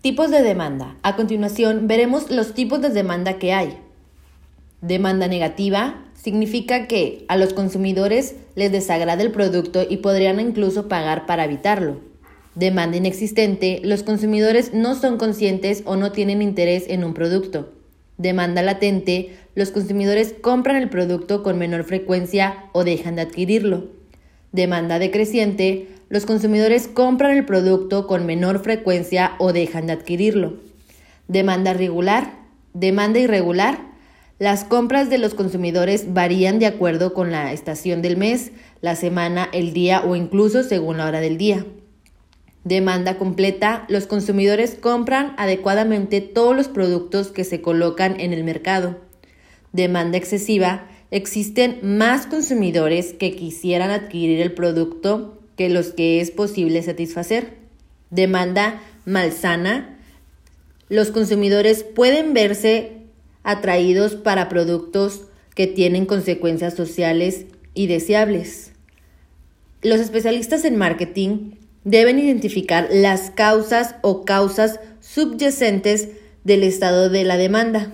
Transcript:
Tipos de demanda. A continuación veremos los tipos de demanda que hay. Demanda negativa significa que a los consumidores les desagrada el producto y podrían incluso pagar para evitarlo. Demanda inexistente, los consumidores no son conscientes o no tienen interés en un producto. Demanda latente, los consumidores compran el producto con menor frecuencia o dejan de adquirirlo. Demanda decreciente, los consumidores compran el producto con menor frecuencia o dejan de adquirirlo. Demanda regular, demanda irregular. Las compras de los consumidores varían de acuerdo con la estación del mes, la semana, el día o incluso según la hora del día. Demanda completa. Los consumidores compran adecuadamente todos los productos que se colocan en el mercado. Demanda excesiva. Existen más consumidores que quisieran adquirir el producto que los que es posible satisfacer. Demanda malsana. Los consumidores pueden verse atraídos para productos que tienen consecuencias sociales y deseables. Los especialistas en marketing deben identificar las causas o causas subyacentes del estado de la demanda.